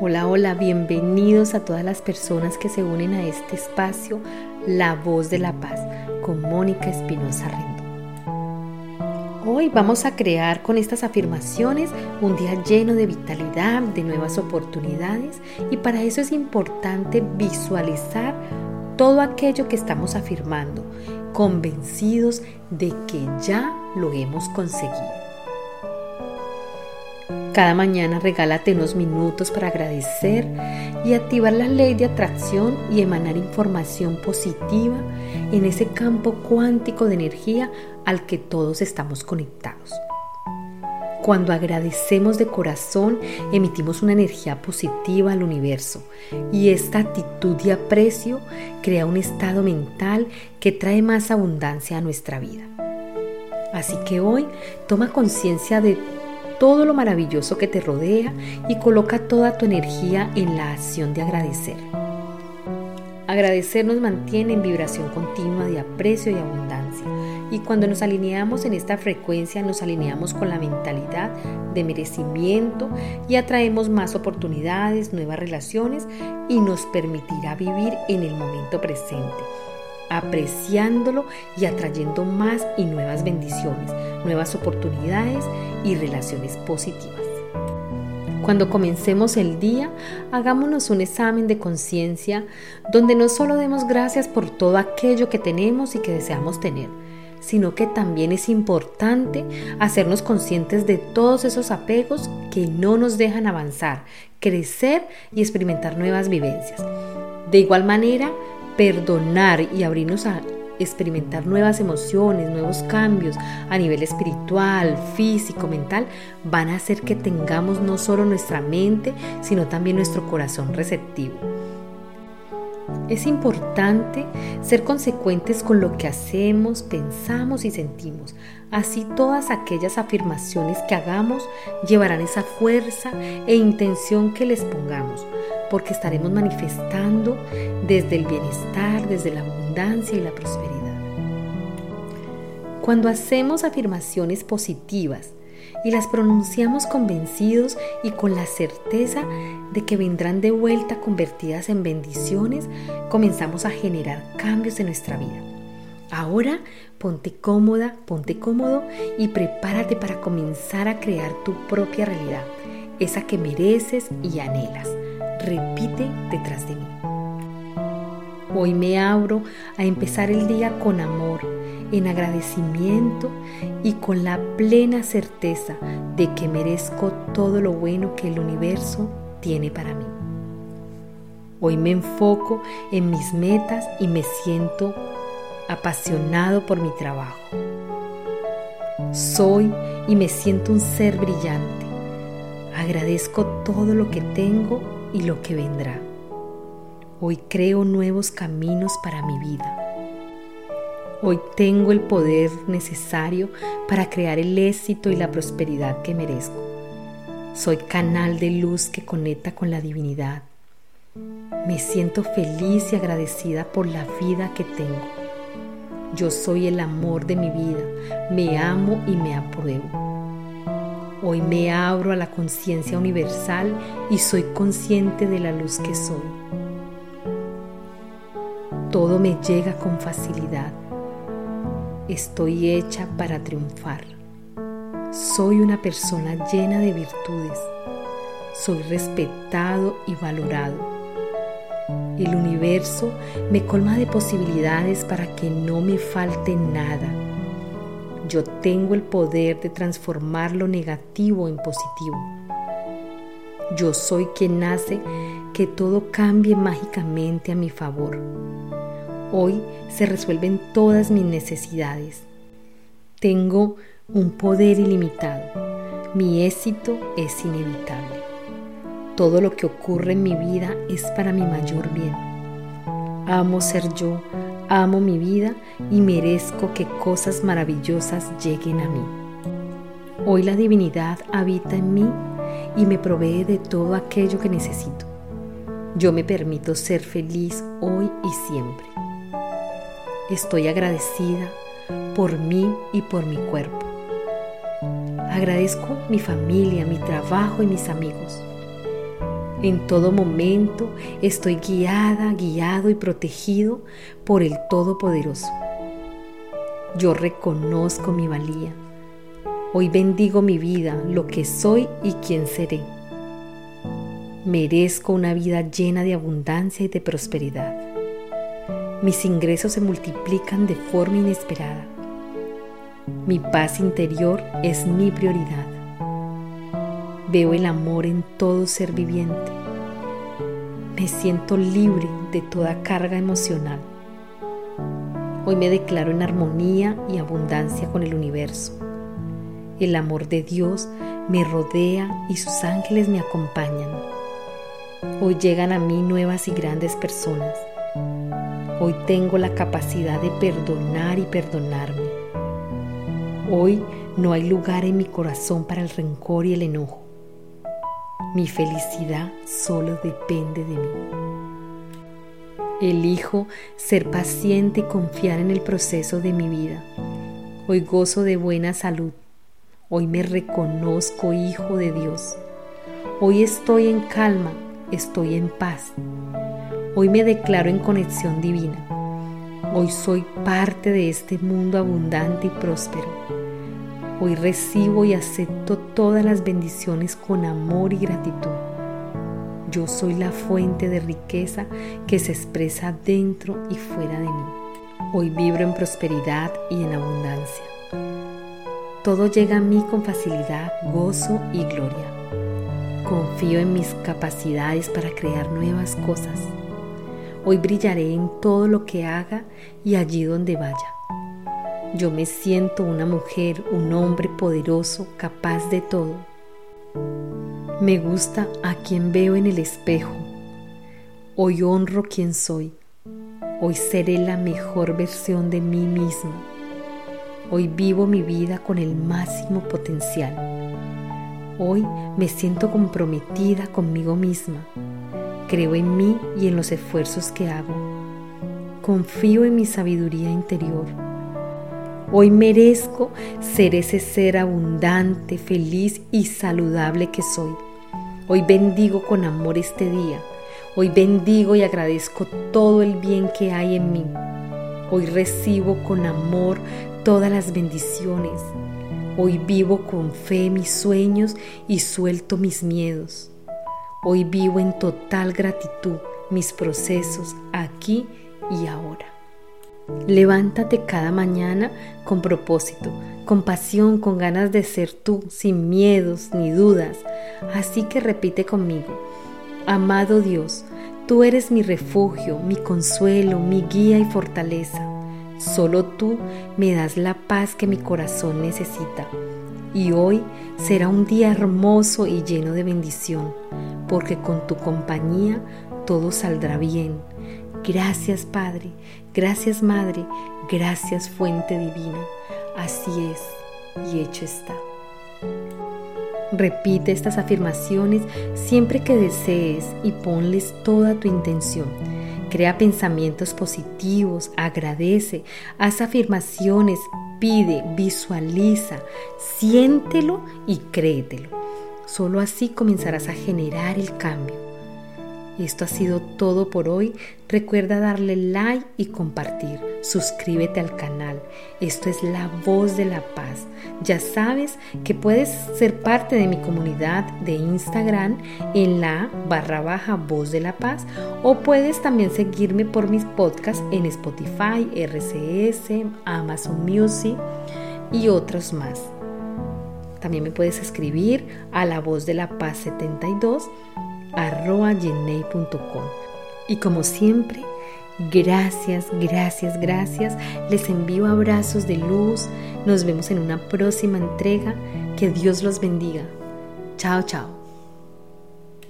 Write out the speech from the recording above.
Hola, hola, bienvenidos a todas las personas que se unen a este espacio, La Voz de la Paz, con Mónica Espinosa Rendón. Hoy vamos a crear con estas afirmaciones un día lleno de vitalidad, de nuevas oportunidades y para eso es importante visualizar todo aquello que estamos afirmando, convencidos de que ya lo hemos conseguido. Cada mañana regálate unos minutos para agradecer y activar la ley de atracción y emanar información positiva en ese campo cuántico de energía al que todos estamos conectados. Cuando agradecemos de corazón, emitimos una energía positiva al universo y esta actitud de aprecio crea un estado mental que trae más abundancia a nuestra vida. Así que hoy toma conciencia de todo lo maravilloso que te rodea y coloca toda tu energía en la acción de agradecer. Agradecer nos mantiene en vibración continua de aprecio y abundancia. Y cuando nos alineamos en esta frecuencia, nos alineamos con la mentalidad de merecimiento y atraemos más oportunidades, nuevas relaciones y nos permitirá vivir en el momento presente apreciándolo y atrayendo más y nuevas bendiciones, nuevas oportunidades y relaciones positivas. Cuando comencemos el día, hagámonos un examen de conciencia donde no solo demos gracias por todo aquello que tenemos y que deseamos tener, sino que también es importante hacernos conscientes de todos esos apegos que no nos dejan avanzar, crecer y experimentar nuevas vivencias. De igual manera, perdonar y abrirnos a experimentar nuevas emociones, nuevos cambios a nivel espiritual, físico, mental, van a hacer que tengamos no solo nuestra mente, sino también nuestro corazón receptivo. Es importante ser consecuentes con lo que hacemos, pensamos y sentimos. Así todas aquellas afirmaciones que hagamos llevarán esa fuerza e intención que les pongamos, porque estaremos manifestando desde el bienestar, desde la abundancia y la prosperidad. Cuando hacemos afirmaciones positivas, y las pronunciamos convencidos y con la certeza de que vendrán de vuelta convertidas en bendiciones, comenzamos a generar cambios en nuestra vida. Ahora ponte cómoda, ponte cómodo y prepárate para comenzar a crear tu propia realidad, esa que mereces y anhelas. Repite detrás de mí. Hoy me abro a empezar el día con amor en agradecimiento y con la plena certeza de que merezco todo lo bueno que el universo tiene para mí. Hoy me enfoco en mis metas y me siento apasionado por mi trabajo. Soy y me siento un ser brillante. Agradezco todo lo que tengo y lo que vendrá. Hoy creo nuevos caminos para mi vida. Hoy tengo el poder necesario para crear el éxito y la prosperidad que merezco. Soy canal de luz que conecta con la divinidad. Me siento feliz y agradecida por la vida que tengo. Yo soy el amor de mi vida, me amo y me apruebo. Hoy me abro a la conciencia universal y soy consciente de la luz que soy. Todo me llega con facilidad Estoy hecha para triunfar. Soy una persona llena de virtudes. Soy respetado y valorado. El universo me colma de posibilidades para que no me falte nada. Yo tengo el poder de transformar lo negativo en positivo. Yo soy quien hace que todo cambie mágicamente a mi favor. Hoy se resuelven todas mis necesidades. Tengo un poder ilimitado. Mi éxito es inevitable. Todo lo que ocurre en mi vida es para mi mayor bien. Amo ser yo, amo mi vida y merezco que cosas maravillosas lleguen a mí. Hoy la divinidad habita en mí y me provee de todo aquello que necesito. Yo me permito ser feliz hoy y siempre. Estoy agradecida por mí y por mi cuerpo. Agradezco mi familia, mi trabajo y mis amigos. En todo momento estoy guiada, guiado y protegido por el Todopoderoso. Yo reconozco mi valía. Hoy bendigo mi vida, lo que soy y quién seré. Merezco una vida llena de abundancia y de prosperidad. Mis ingresos se multiplican de forma inesperada. Mi paz interior es mi prioridad. Veo el amor en todo ser viviente. Me siento libre de toda carga emocional. Hoy me declaro en armonía y abundancia con el universo. El amor de Dios me rodea y sus ángeles me acompañan. Hoy llegan a mí nuevas y grandes personas. Hoy tengo la capacidad de perdonar y perdonarme. Hoy no hay lugar en mi corazón para el rencor y el enojo. Mi felicidad solo depende de mí. Elijo ser paciente y confiar en el proceso de mi vida. Hoy gozo de buena salud. Hoy me reconozco hijo de Dios. Hoy estoy en calma estoy en paz. Hoy me declaro en conexión divina. Hoy soy parte de este mundo abundante y próspero. Hoy recibo y acepto todas las bendiciones con amor y gratitud. Yo soy la fuente de riqueza que se expresa dentro y fuera de mí. Hoy vibro en prosperidad y en abundancia. Todo llega a mí con facilidad, gozo y gloria. Confío en mis capacidades para crear nuevas cosas. Hoy brillaré en todo lo que haga y allí donde vaya. Yo me siento una mujer, un hombre poderoso, capaz de todo. Me gusta a quien veo en el espejo. Hoy honro quien soy. Hoy seré la mejor versión de mí misma. Hoy vivo mi vida con el máximo potencial. Hoy me siento comprometida conmigo misma. Creo en mí y en los esfuerzos que hago. Confío en mi sabiduría interior. Hoy merezco ser ese ser abundante, feliz y saludable que soy. Hoy bendigo con amor este día. Hoy bendigo y agradezco todo el bien que hay en mí. Hoy recibo con amor todas las bendiciones. Hoy vivo con fe mis sueños y suelto mis miedos. Hoy vivo en total gratitud mis procesos aquí y ahora. Levántate cada mañana con propósito, con pasión, con ganas de ser tú, sin miedos ni dudas. Así que repite conmigo, amado Dios, tú eres mi refugio, mi consuelo, mi guía y fortaleza. Solo tú me das la paz que mi corazón necesita. Y hoy será un día hermoso y lleno de bendición, porque con tu compañía todo saldrá bien. Gracias Padre, gracias Madre, gracias Fuente Divina. Así es y hecho está. Repite estas afirmaciones siempre que desees y ponles toda tu intención Crea pensamientos positivos, agradece, haz afirmaciones, pide, visualiza, siéntelo y créetelo. Solo así comenzarás a generar el cambio. Esto ha sido todo por hoy. Recuerda darle like y compartir. Suscríbete al canal. Esto es La Voz de la Paz. Ya sabes que puedes ser parte de mi comunidad de Instagram en la barra baja Voz de la Paz o puedes también seguirme por mis podcasts en Spotify, RCS, Amazon Music y otros más. También me puedes escribir a la voz de la paz 72 gmail.com. Y como siempre, gracias, gracias, gracias. Les envío abrazos de luz. Nos vemos en una próxima entrega. Que Dios los bendiga. Chao, chao.